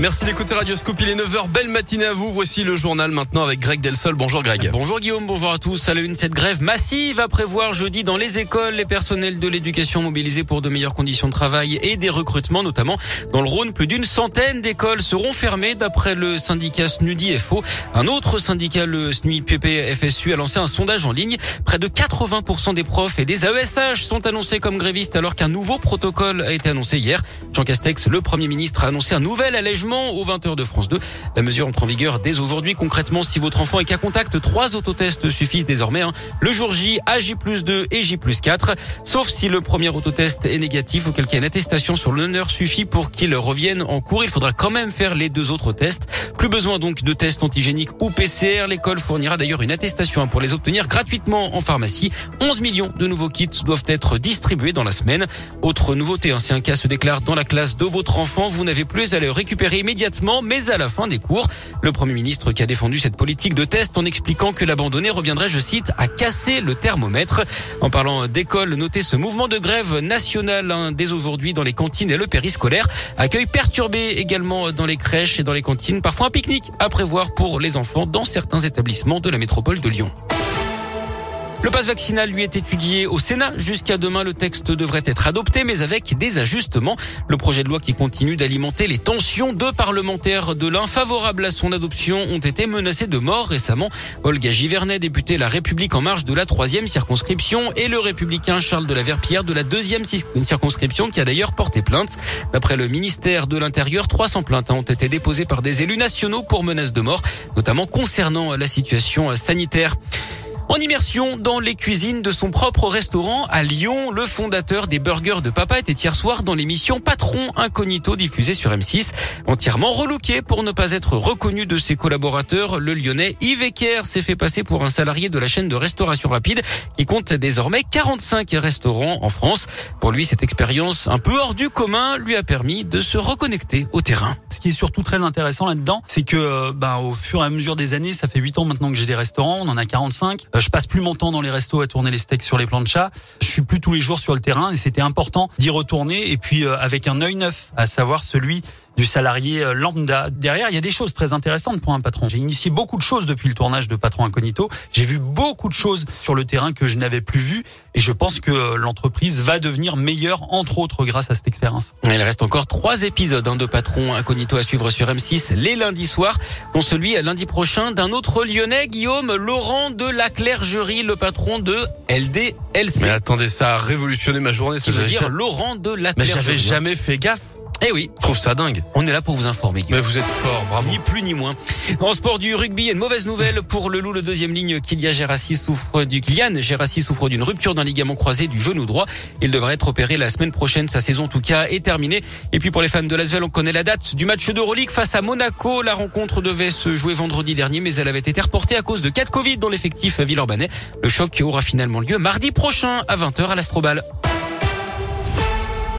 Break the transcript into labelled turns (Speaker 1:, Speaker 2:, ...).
Speaker 1: Merci d'écouter Radioscope. Il est 9h. Belle matinée à vous. Voici le journal maintenant avec Greg Delsol. Bonjour Greg.
Speaker 2: Bonjour Guillaume. Bonjour à tous. À la une, cette grève massive à prévoir jeudi dans les écoles. Les personnels de l'éducation mobilisés pour de meilleures conditions de travail et des recrutements, notamment dans le Rhône. Plus d'une centaine d'écoles seront fermées d'après le syndicat SNUDI FO. Un autre syndicat, le SNUI PP FSU, a lancé un sondage en ligne. Près de 80% des profs et des AESH sont annoncés comme grévistes alors qu'un nouveau protocole a été annoncé hier. Jean Castex, le premier ministre, a annoncé un nouvel allègement aux 20h de France 2. La mesure entre en vigueur dès aujourd'hui. Concrètement, si votre enfant est qu'à contact, trois autotests suffisent désormais. Hein. Le jour J, à J plus 2 et J plus 4. Sauf si le premier autotest est négatif, auquel cas une attestation sur l'honneur suffit pour qu'il revienne en cours. Il faudra quand même faire les deux autres tests. Plus besoin donc de tests antigéniques ou PCR. L'école fournira d'ailleurs une attestation hein, pour les obtenir gratuitement en pharmacie. 11 millions de nouveaux kits doivent être distribués dans la semaine. Autre nouveauté, hein, si un cas se déclare dans la classe de votre enfant, vous n'avez plus à le récupérer immédiatement, mais à la fin des cours. Le Premier ministre qui a défendu cette politique de test en expliquant que l'abandonner reviendrait, je cite, à casser le thermomètre. En parlant d'école, notez ce mouvement de grève national hein, dès aujourd'hui dans les cantines et le périscolaire. Accueil perturbé également dans les crèches et dans les cantines. Parfois un pique-nique à prévoir pour les enfants dans certains établissements de la métropole de Lyon. Le passe vaccinal lui est étudié au Sénat. Jusqu'à demain, le texte devrait être adopté, mais avec des ajustements. Le projet de loi qui continue d'alimenter les tensions. Deux parlementaires de l'un favorables à son adoption ont été menacés de mort récemment. Olga Givernet, députée La République en marge de la troisième circonscription, et le républicain Charles de la Verpillière de la deuxième circonscription qui a d'ailleurs porté plainte. D'après le ministère de l'Intérieur, 300 plaintes ont été déposées par des élus nationaux pour menaces de mort, notamment concernant la situation sanitaire. En immersion dans les cuisines de son propre restaurant à Lyon, le fondateur des burgers de papa était hier soir dans l'émission Patron Incognito diffusée sur M6. Entièrement relooké pour ne pas être reconnu de ses collaborateurs, le lyonnais Yves Ecker s'est fait passer pour un salarié de la chaîne de restauration rapide qui compte désormais 45 restaurants en France. Pour lui, cette expérience un peu hors du commun lui a permis de se reconnecter au terrain.
Speaker 3: Ce qui est surtout très intéressant là-dedans, c'est que ben, au fur et à mesure des années, ça fait 8 ans maintenant que j'ai des restaurants, on en a 45. Euh, je passe plus mon temps dans les restos à tourner les steaks sur les planchas. Je suis plus tous les jours sur le terrain et c'était important d'y retourner et puis euh, avec un œil neuf, à savoir celui du salarié euh, lambda. Derrière, il y a des choses très intéressantes pour un patron. J'ai initié beaucoup de choses depuis le tournage de Patron Incognito. J'ai vu beaucoup de choses sur le terrain que je n'avais plus vues et je pense que l'entreprise va devenir meilleure, entre autres, grâce à cette expérience.
Speaker 2: Il reste encore trois épisodes hein, de Patron Incognito à suivre sur M6 les lundis soirs, dont celui lundi prochain d'un autre lyonnais, Guillaume Laurent de la Clergerie, le patron de LDLC.
Speaker 1: Mais attendez, ça a révolutionné ma journée.
Speaker 2: Ça veut dire Laurent de la
Speaker 1: Mais j'avais jamais fait gaffe.
Speaker 2: Eh oui.
Speaker 1: Je trouve ça dingue.
Speaker 2: On est là pour vous informer.
Speaker 1: Mais vous êtes fort, bravo.
Speaker 2: Ni plus ni moins. En sport du rugby, une mauvaise nouvelle pour le loup, le deuxième ligne. Kylian Gérassi souffre du, Kylian Gérassi souffre d'une rupture d'un ligament croisé du genou droit. Il devrait être opéré la semaine prochaine. Sa saison, en tout cas, est terminée. Et puis pour les fans de Lasvel, on connaît la date du match d'Euroleague face à Monaco. La rencontre devait se jouer vendredi dernier, mais elle avait été reportée à cause de cas de Covid dans l'effectif Villeurbanais. Le choc aura finalement lieu mardi prochain à 20h à l'Astrobal.